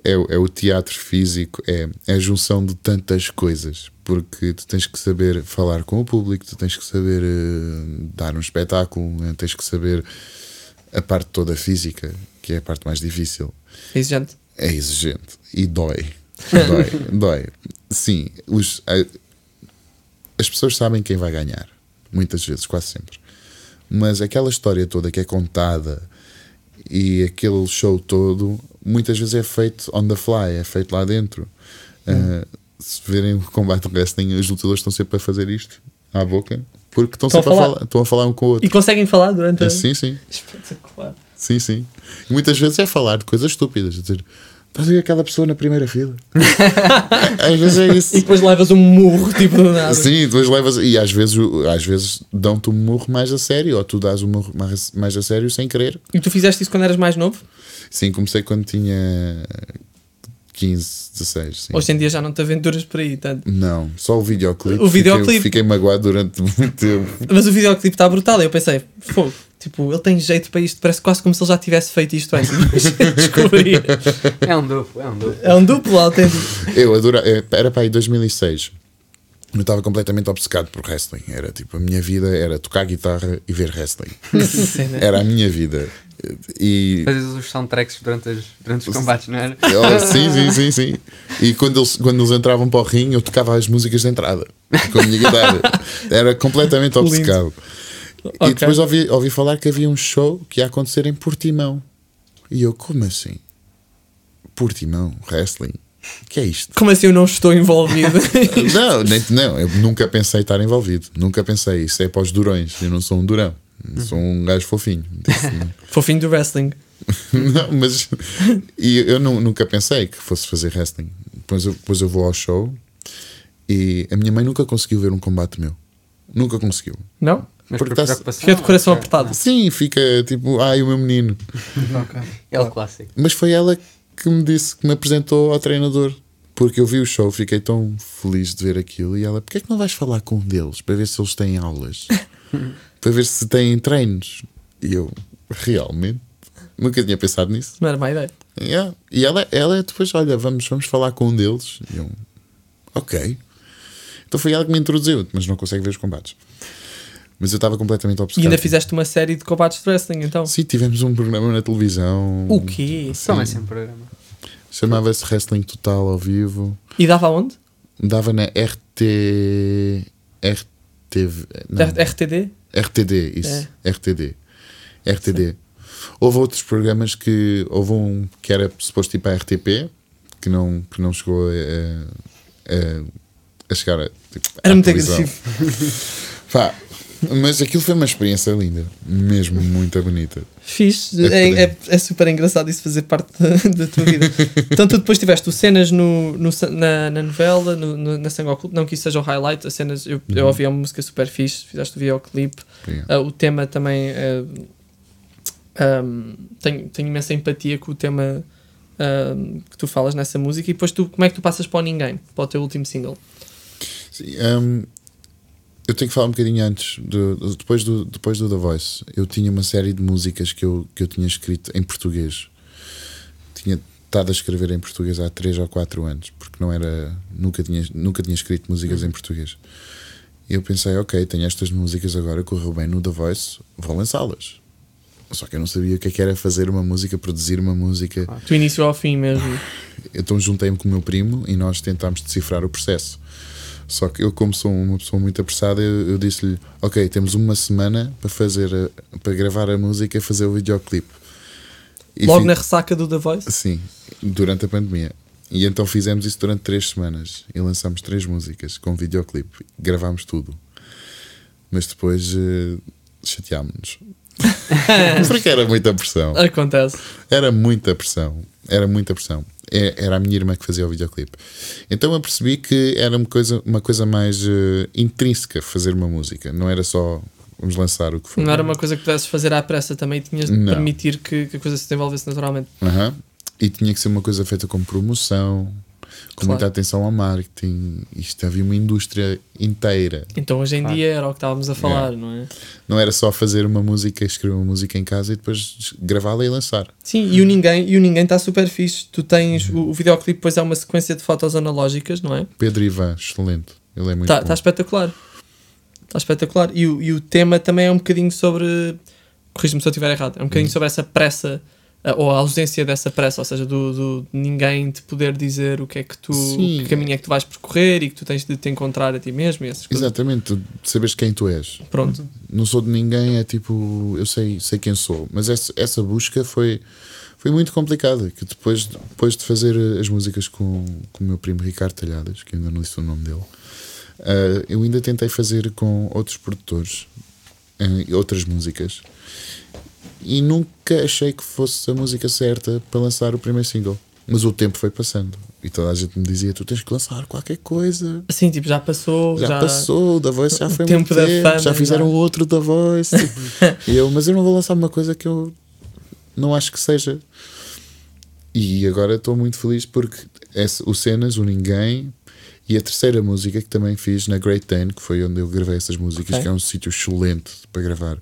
é, é o teatro físico, é, é a junção de tantas coisas, porque tu tens que saber falar com o público, tu tens que saber eh, dar um espetáculo, né? tens que saber a parte toda física, que é a parte mais difícil. É exigente. É exigente e dói. Dói, dói. Sim, os, as pessoas sabem quem vai ganhar, muitas vezes, quase sempre. Mas aquela história toda que é contada e aquele show todo, muitas vezes é feito on the fly, é feito lá dentro. Ah, se verem o combate de wrestling, os lutadores estão sempre a fazer isto à boca porque estão Estão a sempre a falar. falar, estão a falar um com o outro. E conseguem falar durante a. Ah, Sim, sim. Espetacular. Sim, sim. E muitas vezes é falar de coisas estúpidas. Dizer, estás a ver aquela pessoa na primeira fila? às vezes é E isso. depois levas um murro, tipo do nada. Sim, depois levas. E às vezes, às vezes dão-te um murro mais a sério, ou tu dás um murro mais, mais a sério sem querer. E tu fizeste isso quando eras mais novo? Sim, comecei quando tinha 15, 16. Sim. Hoje em dia já não te aventuras por aí, tanto. Não, só o videoclipe. O videoclipe. Fiquei, fiquei magoado durante muito tempo. Mas o videoclipe está brutal. Eu pensei, fogo, tipo, ele tem jeito para isto. Parece quase como se ele já tivesse feito isto antes. Mas descobri. É um duplo, é um duplo. É um duplo autêntico. Eu adorava. Era para aí 2006. Eu estava completamente obcecado por wrestling. Era tipo, a minha vida era tocar guitarra e ver wrestling. Sim, né? Era a minha vida. E. Fazes os soundtracks durante, as, durante os combates, não era? Oh, sim, sim, sim, sim. E quando eles, quando eles entravam para o ringue, eu tocava as músicas de entrada com a minha guitarra. Era completamente obcecado. E depois ouvi, ouvi falar que havia um show que ia acontecer em Portimão. E eu, como assim? Portimão, wrestling? O que é isto? Como assim eu não estou envolvido? Não, nem, não, eu nunca pensei estar envolvido. Nunca pensei. Isso é para os durões. Eu não sou um durão. Eu Sou um gajo fofinho. Fofinho do wrestling. não, mas. E eu nu- nunca pensei que fosse fazer wrestling. Depois eu, depois eu vou ao show e a minha mãe nunca conseguiu ver um combate meu. Nunca conseguiu. Não? Mas Porque por tá-. Fica de coração apertado. Sim, fica tipo, ai, o meu menino. Ok. É o clássico. Mas foi ela que me disse, que me apresentou ao treinador. Porque eu vi o show, fiquei tão feliz de ver aquilo. E ela, porquê é que não vais falar com um deles para ver se eles têm aulas? para ver se têm treinos. E eu, realmente? Nunca tinha pensado nisso. Não era má ideia. Yeah. E ela, ela depois, olha, vamos, vamos falar com um deles. E eu, ok. Então foi ela que me introduziu, mas não consegue ver os combates. Mas eu estava completamente E obcecado. ainda fizeste uma série de combates de wrestling, então. Sim, tivemos um programa na televisão. O quê? Só é sempre programa. Chamava-se Wrestling Total ao vivo. E dava aonde? Dava na RT. RTV. Não, RTD? RTD, isso. RTD. RTD. Houve outros programas que. Houve um que era suposto ir para a RTP, que não, que não chegou a, a, a chegar a. Tipo, Era muito televisão. agressivo. Pá, mas aquilo foi uma experiência linda. Mesmo muito bonita. Fixe. É É, é, é super engraçado isso fazer parte da, da tua vida. então tu depois tiveste cenas no, no, na, na novela, no, no- na Sangue não que isso seja o highlight, as cenas, eu, eu ouvi uma música super fixe, fizeste o videoclipe. Ah, o tema também ah, ahm, tenho, tenho imensa empatia com o tema que tu falas nessa música e depois tu, como é que tu passas para o Ninguém, para o teu último single? Sim, hum, eu tenho que falar um bocadinho antes, do- do- depois, do, depois do The Voice. Eu tinha uma série de músicas que eu, que eu tinha escrito em português. Tinha estado a escrever em português há 3 ou 4 anos, porque não era. Nunca tinha, nunca tinha escrito músicas em português. E eu pensei, ok, tenho estas músicas agora, correu bem no The Voice, vou lançá-las. Só que eu não sabia o que é que era fazer uma música, produzir uma música. Do início ao fim mesmo. Então juntei-me com o meu primo e nós tentámos decifrar o processo. Só que eu, como sou uma pessoa muito apressada, eu, eu disse-lhe: Ok, temos uma semana para fazer, a- para gravar a música e fazer o videoclipe. E Logo fi- na ressaca do The Voice? Sim, durante a pandemia. E então fizemos isso durante três semanas e lançámos três músicas com videoclipe. Gravámos tudo. Mas depois eh, chateámos-nos. Porque era muita pressão. Acontece. Era muita pressão. Era muita pressão. É- Era a minha irmã que fazia o videoclipe. Então eu percebi que era uma coisa, uma coisa mais eh, intrínseca fazer uma música. Não era só vamos lançar o que for. Não era uma coisa que pudesses fazer à pressa também, tinhas de Não. permitir que, que a coisa se desenvolvesse naturalmente. Aham. E tinha que ser uma coisa feita com promoção, com Claro. muita atenção ao marketing. Isto havia uma indústria inteira. Então hoje em Claro. dia era o que estávamos a falar, não é? Não era só fazer uma música, escrever uma música em casa e depois gravá-la e lançar. Sim, e o Ninguém e o Ninguém está super fixe. Tu tens o, o videoclipe, depois é uma sequência de fotos analógicas, não é? Pedro Ivan, excelente. Ele é muito Está bom. tá espetacular. Está espetacular. E o, e o tema também é um bocadinho sobre. Corrige-me se eu estiver errado. É um bocadinho Hum. sobre essa pressa. Ah, Ou a ausência dessa pressa, ou seja, do, do ninguém te poder dizer o que é que tu, Sim. que caminho é que tu vais percorrer e que tu tens de te encontrar a ti mesmo e. Exatamente, tu sabes quem tu és. Pronto. Não sou de ninguém, é tipo, eu sei, sei quem sou. Mas essa, essa busca foi, foi muito complicada. Que depois, depois de fazer as músicas com, com o meu primo Ricardo Talhadas, que ainda não disse o nome dele, ah, eu ainda tentei fazer com outros produtores ah, outras músicas e nunca achei que fosse a música certa para lançar o primeiro single. Mas o tempo foi passando e toda a gente me dizia: Tu tens que lançar qualquer coisa. Assim, tipo, já passou. Já, passou, o da Voice já o foi tempo muito da tempo, fama, já fizeram já. outro da Voice. e eu, mas eu não vou lançar uma coisa que eu não acho que seja. E agora estou muito feliz porque esse, o Cenas, o Ninguém e a terceira música que também fiz na Great Dane, que foi onde eu gravei essas músicas, Ok. que é um sítio excelente para gravar.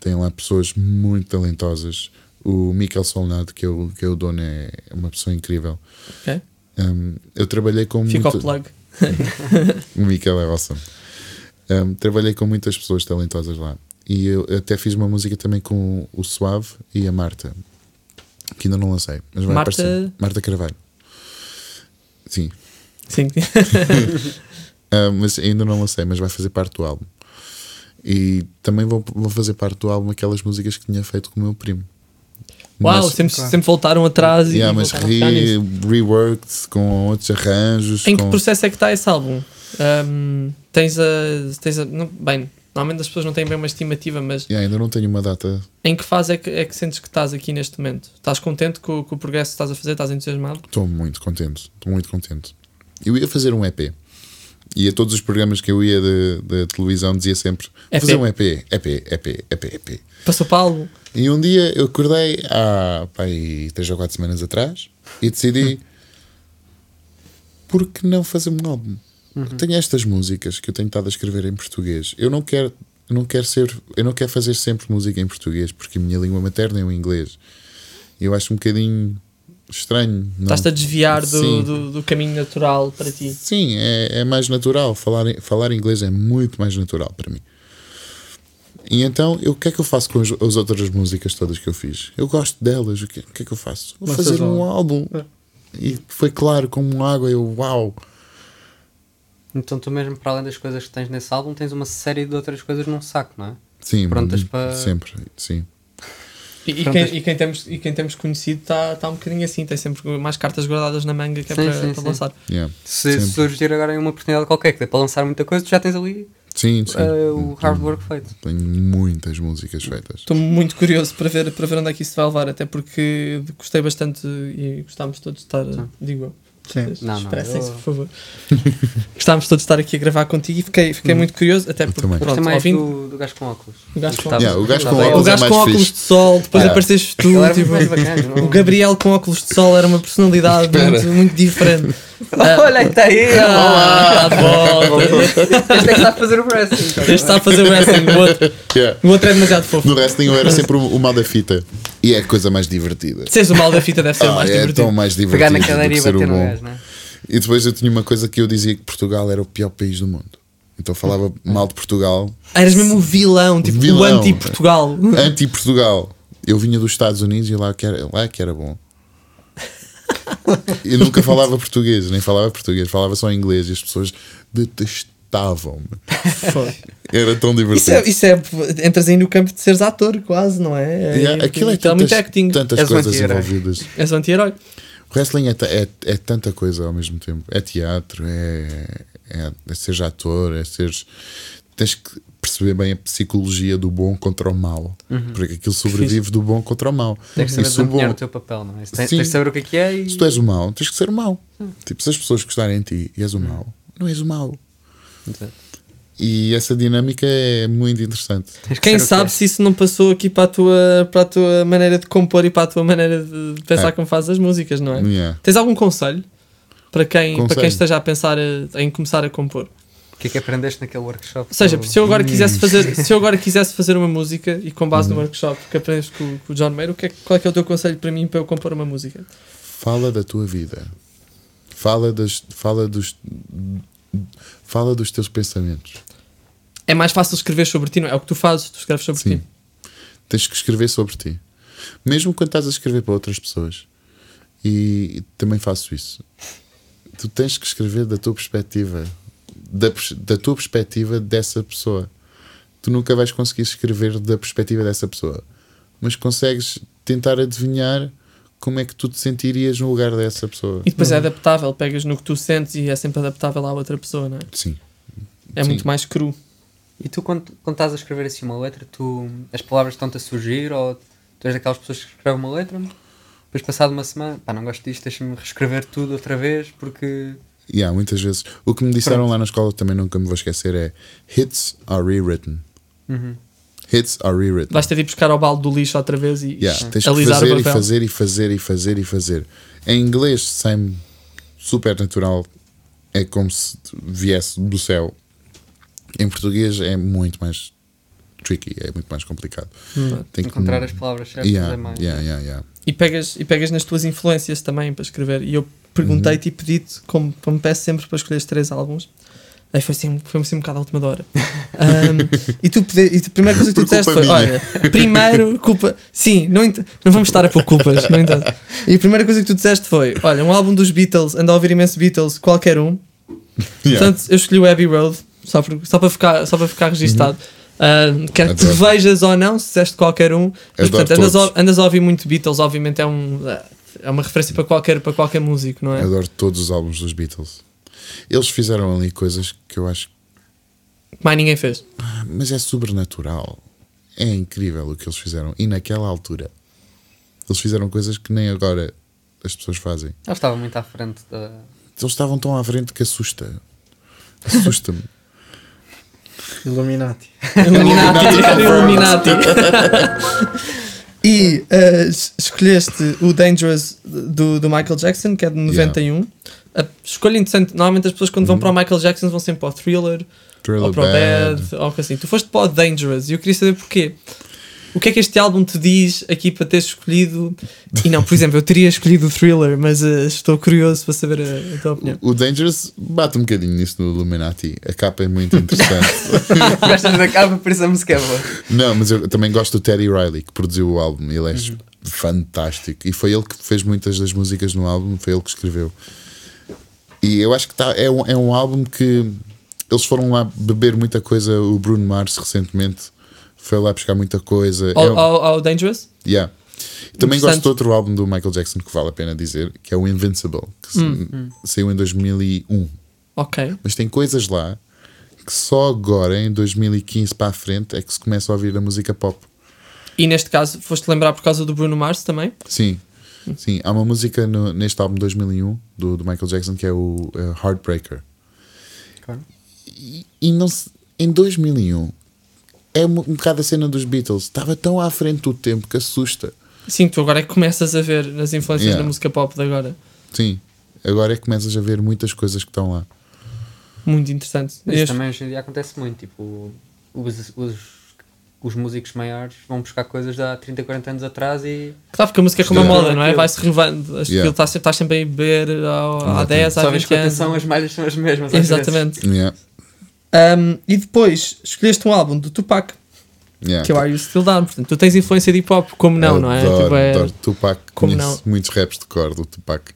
Tem lá pessoas muito talentosas. O Miquel Solnado, que é o, que o dono, é uma pessoa incrível. Ok. Um, eu trabalhei com Fica muito... o plug. O Miquel é awesome. Um, trabalhei com muitas pessoas talentosas lá. E eu até fiz uma música também com o Suave e a Marta, que ainda não lancei. Mas vai Marta- aparecer. Marta Carvalho. Sim. Sim. Ah, mas ainda não lancei, mas vai fazer parte do álbum. E também vou, vou fazer parte do álbum aquelas músicas que tinha feito com o meu primo. Uau, Mas- sempre, Claro. sempre voltaram atrás e Yeah, mas pegar nisso. re, reworked com outros arranjos. Em que com... processo é que está esse álbum? Ahm, tens a. Tens a não- bem, normalmente as pessoas não têm bem uma estimativa, mas Yeah, ainda não tenho uma data. em que fase é que, é que sentes que estás aqui neste momento? Estás contente com, com o progresso que estás a fazer? Estás entusiasmado? Estou muito contente. Estou muito contente. Eu ia fazer um EP. E a todos os programas que eu ia da televisão dizia sempre: EP. fazer um EP, EP, EP, EP, EP. Passou para álbum? E um dia eu acordei há pai, três ou quatro semanas atrás e decidi: por que não fazer um álbum? Eu Tenho estas músicas que eu tenho estado a escrever em português. Eu não quero, eu não quero ser, eu não quero fazer sempre música em português porque a minha língua materna é o inglês. Eu acho um bocadinho estranho. não- Estás-te a desviar do, do, do caminho natural para ti. Sim, é, é mais natural. Falar, falar inglês é muito mais natural para mim. E então, eu, o que é que eu faço com as, as outras músicas todas que eu fiz? Eu gosto delas. O que, o que é que eu faço? Vou Lanças fazer um um- álbum. É. E foi claro, como água. Eu, uau! Então tu mesmo, para além das coisas que tens nesse álbum, tens uma série de outras coisas num saco, não é? Sim, Prontas muito- para- sempre. Sim. E, e quem, e, quem temos, e quem temos conhecido está tá um bocadinho assim, tem sempre mais cartas guardadas na manga que é Sim, para, sim, para sim. lançar. Yeah. Se surgir agora em uma oportunidade qualquer que dê para lançar muita coisa, tu já tens ali Sim, sim. eh, o hard work feito. Tenho muitas músicas feitas. Estou muito curioso para ver, para ver onde é que isso vai levar, até porque gostei bastante e gostámos todos de estar, digo eu. Sim. Não, não, eu- por favor. gostámos todos de estar aqui a gravar contigo e fiquei, fiquei muito curioso, até porque. Gostei pronto, mais ouvindo do, do gajo com óculos. o gajo com, Gostava. Yeah, o gajo com óculos o gajo é com mais óculos fixe. de sol, depois Yeah. apareceste tu, era tipo, bacana. não? o Gabriel com óculos de sol era uma personalidade muito, muito diferente. Olha, está aí! ah, volta. Este é que está a fazer o wrestling. tá Este está a fazer o wrestling, o outro, Yeah. o outro é demasiado fofo. No wrestling eu era sempre o, o mal da fita. E é a coisa mais divertida. Seres o mal da fita deve ser o Ah, mais é divertido. tão mais divertido Pegar na cadeira e o bater no bom. gajo, não é? E depois eu tinha uma coisa que eu dizia que Portugal era o pior país do mundo. Então falava mal de Portugal, Ah, Eras mesmo o vilão, tipo o Vilão. anti-Portugal. anti-Portugal. Eu vinha dos Estados Unidos e lá que era, lá que era bom. Eu nunca falava português, nem falava português, falava só inglês e as pessoas detestavam-me. Era tão Isso divertido. é, isso é. Entras aí no campo de seres ator, quase, não é? Yeah, aquilo é literalmente tantas, acting. tantas És coisas anti-herói. envolvidas. És um anti-herói. O wrestling é, é, é tanta coisa ao mesmo tempo. É teatro, é, é, é seres ator, é seres. Tens que perceber bem a psicologia do bom contra o mau. Porque aquilo sobrevive do bom contra o mau. Tens que saber bom- o teu papel, não é? Tens, tens de saber o que é que é e. se tu és o mau, tens que ser o mau. Tipo, se as pessoas gostarem de ti e és o mau, não és o mau. Exato. E essa dinâmica é muito interessante. Quem o que sabe é. se isso não passou aqui para a, tua, para a tua maneira de compor e para a tua maneira de pensar É. como fazes as músicas, não é? Yeah. Tens algum conselho para quem, para Conselho? quem esteja a pensar a- em começar a compor? O que é que aprendeste naquele workshop? Ou seja, do- se eu agora Hum. quisesse fazer, se eu agora quisesse fazer uma música e com base Uhum. no workshop que aprendes com, com o John Mayer, o que é, qual é, que é o teu conselho para mim para eu compor uma música? Fala da tua vida. Fala, das, fala, dos, fala dos teus pensamentos. É mais fácil escrever sobre ti, não é? É o que tu fazes, tu escreves sobre Sim. ti. Tens que escrever sobre ti. Mesmo quando estás a escrever para outras pessoas. E também faço isso. Tu tens que escrever da tua perspectiva. Da, da tua perspectiva dessa pessoa. Tu nunca vais conseguir escrever da perspectiva dessa pessoa. Mas consegues tentar adivinhar como é que tu te sentirias no lugar dessa pessoa. E depois é adaptável, pegas no que tu sentes e é sempre adaptável à outra pessoa, não é? Sim. É Sim. muito mais cru. E tu, quando, quando estás a escrever assim uma letra, tu, as palavras estão-te a surgir ou tu és daquelas pessoas que escrevem uma letra, depois passado uma semana, pá, não gosto disto, deixa-me reescrever tudo outra vez porque. E há muitas vezes. O que me disseram lá na escola também nunca me vou esquecer é hits are rewritten. Uhum. Hits are rewritten. Vais ter de ir buscar ao balde do lixo outra vez e Yeah, tens que fazer e fazer e fazer e fazer e fazer. Em inglês, sem super natural, é como se viesse do céu. Em português é muito mais tricky, é muito mais complicado. Hum. Tem que Encontrar as palavras certas Yeah, é mais. yeah, yeah, yeah. E, pegas, e pegas nas tuas influências também para escrever. E eu perguntei-te e pedi-te, como, como peço sempre para escolher três álbuns. Aí foi assim, foi assim um bocado à última hora. Ahm, e, tu, pedi- e a primeira coisa que tu disseste foi: minha. olha, primeiro, culpa. Sim, não, não vamos estar a pôr culpas, não entendo. E a primeira coisa que tu disseste foi: olha, um álbum dos Beatles, ando a ouvir imenso Beatles, qualquer um. Yeah. Portanto, eu escolhi o Abbey Road, só, por- só, para, ficar, só para ficar registado. Uhum. Ah, quer que Adoro. vejas ou não, se disseste qualquer um. Mas, portanto, andas andas a ouvir muito Beatles, obviamente é, um, é uma referência para qualquer, para qualquer músico, não é? Adoro todos os álbuns dos Beatles. Eles fizeram ali coisas que eu acho. Mais ninguém fez. Mas é sobrenatural. É incrível o que eles fizeram. E naquela altura, eles fizeram coisas que nem agora as pessoas fazem. Eu estava muito à frente da. Eles estavam tão à frente que assusta. Assusta-me. Illuminati. Illuminati. Illuminati. e es- escolheste o Dangerous do, do Michael Jackson, que é de 91. A escolha interessante. Normalmente as pessoas quando vão para o Michael Jackson vão sempre para o Thriller, Thriller ou para o Bad. Bad, ou assim. Tu foste para o Dangerous e eu queria saber porquê. O que é que este álbum te diz aqui para teres escolhido? E não, por exemplo, eu teria escolhido o thriller, mas eh, estou curioso para saber a, a tua opinião. O Dangerous bate um bocadinho nisso no Illuminati. A capa é muito interessante. Gostas da capa, por isso a música é boa. Não, mas eu também gosto do Teddy Riley, que produziu o álbum. Ele é fantástico. E foi ele que fez muitas das músicas no álbum, foi ele que escreveu. E eu acho que tá, é, um, é um álbum que eles foram lá beber muita coisa. O Bruno Mars recentemente foi lá buscar muita coisa. Ao, É um- ao, ao Dangerous? Yeah. Também gosto de outro álbum do Michael Jackson que vale a pena dizer, que é o Invincible, que se- Hum. saiu em 2001. Ok. Mas tem coisas lá que só agora, em 2015 para a frente, é que se começa a ouvir a música pop. E neste caso, foste lembrar por causa do Bruno Mars também? Sim, sim. Há uma música no- neste álbum de 2001 do, do Michael Jackson que é o eh, Heartbreaker. Claro. E, e não se- em 2001 é um, um bocado a cena dos Beatles. Estava tão à frente do tempo que assusta. Sim, tu agora é que começas a ver as influências Yeah. da música pop de agora. Sim. Agora é que começas a ver muitas coisas que estão lá. Muito interessante. Mas isso Este- também hoje em dia acontece muito. Tipo, os, os, os músicos maiores vão buscar coisas de há 30, 40 anos atrás e Claro, porque a música é como a Yeah. moda, não é? Vai-se renovando. As- Yeah. aquilo Estás estás sempre a beber há Exatamente. 10, há só vês 20 que anos. atenção, as malhas são as mesmas. às vezes. Exatamente. Yeah. Um, e depois escolheste um álbum do Tupac, Yeah. que é o Are You Still Down. Portanto, tu tens influência de hip hop, como não, não é? Adoro, Tipo, é- adoro Tupac. Como Conheço muitos raps de cor do Tupac.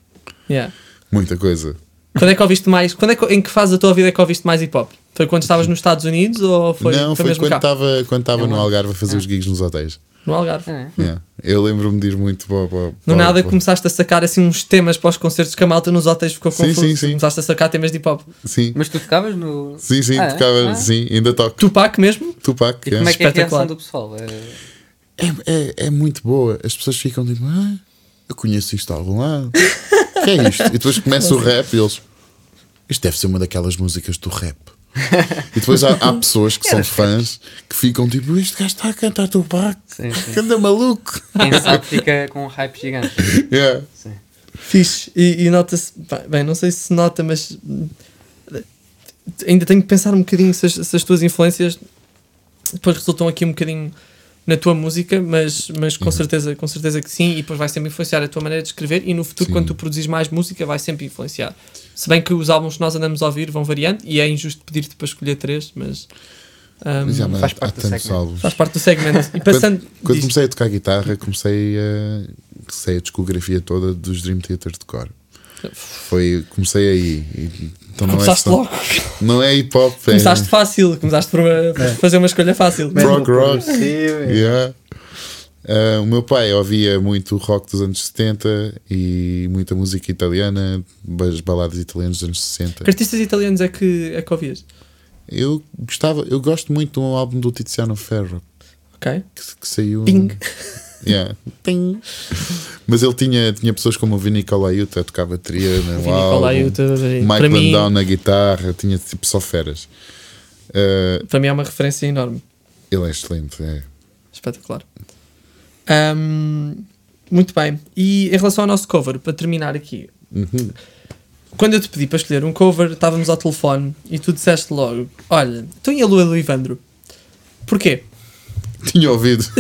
yeah. Muita coisa. Quando é que ouviste mais? Quando é que, em que fase da tua vida é que ouviste mais hip hop? Foi quando estavas nos Estados Unidos ou foi, não, foi, mesmo quando estava quando estava É no Algarve a fazer é. os gigs nos hotéis. No Algarve. É. Yeah. Eu lembro-me de ir muito para, para, No nada para- começaste a sacar assim uns temas para os concertos que a malta nos hotéis ficou Sim, confuso. sim, sim. Começaste a sacar temas de hip hop. Sim, Mas tu tocavas no. sim, sim, Ah, é? tocava, Ah. sim, ainda toco. Tupac mesmo? Tupac, E yeah. como é que é a reação do pessoal? É... é, é, é muito boa. As pessoas ficam tipo, ah, eu conheço isto de algum lado. que é isto? E depois começa o rap e eles, isto deve ser uma daquelas músicas do rap. E depois há, há pessoas que são fãs que ficam tipo, este gajo está a cantar Tupac, anda maluco. Quem sabe fica com um hype gigante. Yeah. Sim. Fixe. E, e nota-se. bem, não sei se nota, mas. Ainda tenho que pensar um bocadinho se as, se as tuas influências depois resultam aqui um bocadinho na tua música, mas, mas Uhum. com, certeza, com certeza que sim, e depois vai sempre influenciar a tua maneira de escrever e no futuro, Sim. quando tu produzis mais música, vai sempre influenciar. Se bem que os álbuns que nós andamos a ouvir vão variando, e é injusto pedir-te para escolher três, mas, hum, Mas, yeah, mas faz parte faz parte do segmento. E passando. Quando, quando comecei a tocar guitarra, comecei a sei a discografia toda dos Dream Theater de cor. Foi, comecei aí. E- Então não é, começaste só- logo. não é hip hop, é Começaste fácil, começaste por, por fazer uma escolha fácil. Rock. progressivo. Yeah. Ah, o meu pai ouvia muito rock dos anos 70 e muita música italiana, as baladas italianas dos anos 60. Que artistas italianos é que, é que ouvias? Eu gostava, eu gosto muito de um álbum do Tiziano Ferro Ok? que, que saiu. Ping. Yeah. Mas ele tinha, tinha pessoas como o Vini Colaiuta a tocar bateria no Vini Colaiuta, Mike para mim, Landau na guitarra, tinha tipo só feras. Ah, para mim é uma referência enorme. ele é excelente. É. Espetacular. Ahm, muito bem. E em relação ao nosso cover, para terminar aqui, Uhum. quando eu te pedi para escolher um cover, estávamos ao telefone e tu disseste logo: Olha, tu e a Lua do Ivandro. Porquê? Tinha ouvido.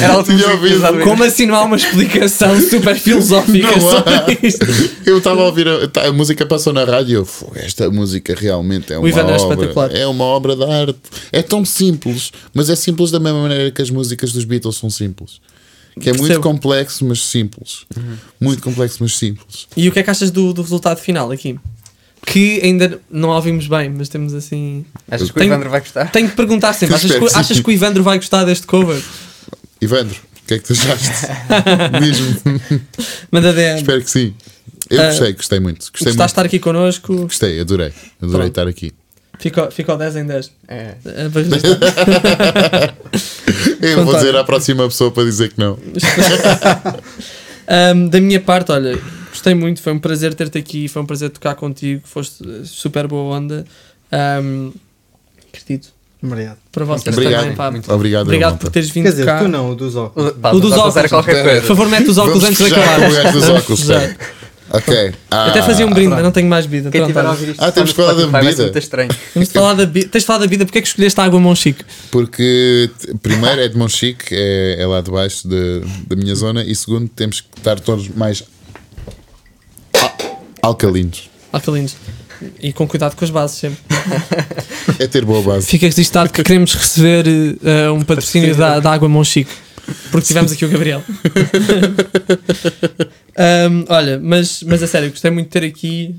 Era algo Tinha ouvido. Como assim não há uma explicação super filosófica Não há. sobre isto? Eu estava a ouvir, a, tá, a música passou na rádio. eu, "Fô, Esta música realmente é uma é obra. espetacular. É uma obra de arte. É tão simples, mas é simples da mesma maneira que as músicas dos Beatles são simples. Que é muito Percebo. complexo, mas simples. Muito complexo, mas simples. E o que é que achas do, do resultado final aqui? Que ainda não ouvimos bem, mas temos assim. Achas que o Evandro vai gostar? Tenho que perguntar sempre: achas que, achas que o Ivandro vai gostar deste cover? Ivandro, o que é que tu achaste? Diz-me. Manda DM. Espero que sim. Eu Ah, gostei, gostei muito. Gostei Gostaste de muito. estar aqui connosco? Gostei, adorei. Adorei Pronto. estar aqui. Ao 10 em 10. É. Registrar. Eu vou dizer à próxima pessoa para dizer que não. Um, da minha parte, olha, gostei muito, foi um prazer ter-te aqui, foi um prazer tocar contigo, foste super boa onda. Um, acredito. Obrigado. Para vocês Obrigado. também, pá. Muito Obrigado, Obrigado por teres vindo Quer dizer, cá. tu não, o dos óculos. O, pá, O dos os óculos. Era qualquer Espera. Por coisa. favor, mete os óculos Vamos antes de acabar. o gajo dos óculos. Ok. Ah, Até fazia um brinde, mas não tenho mais bebida. Quem Pronto, tiver a ouvir isto Ah, temos que falar da bebida. muito estranho. Vamos falar da Tens de falar da vida, porque é que escolheste a água Monchique? Porque primeiro é de Monchique, é, é lá debaixo de, da minha zona, e segundo temos que estar todos mais alcalinos. Alcalinos. E com cuidado com as bases sempre. É ter boa base. Fica registado que queremos receber eh, um patrocínio da, da água Monchique. Porque tivemos aqui o Gabriel. Ahm, olha, mas, mas a sério, gostei muito de ter aqui.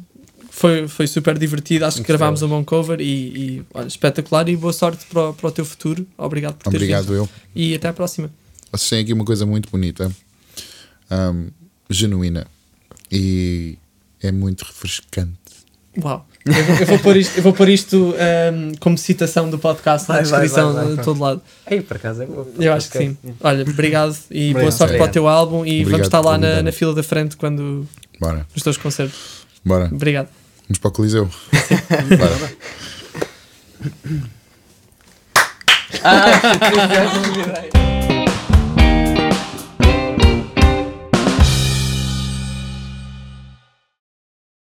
Foi, foi super divertido. Acho que gravámos um bom cover e, e, olha, espetacular. E boa sorte para, o- para o teu futuro. Obrigado por teres Obrigado vindo. eu. E até à próxima. Vocês têm aqui uma coisa muito bonita, ahm, genuína, e é muito refrescante. Uau. Eu vou, eu vou pôr isto, eu vou pôr isto ahm, como citação do podcast na Vai, vai, descrição vai, vai, de todo lado. Ei, por acaso é boa. Eu acho que sim. Olha, obrigado e boa Obrigado. sorte para o Obrigado. teu álbum e Obrigado vamos estar lá na, na fila da frente quando Bora, nos teus concertos. bora. Obrigado. Vamos para o Coliseu. Bora. Ah,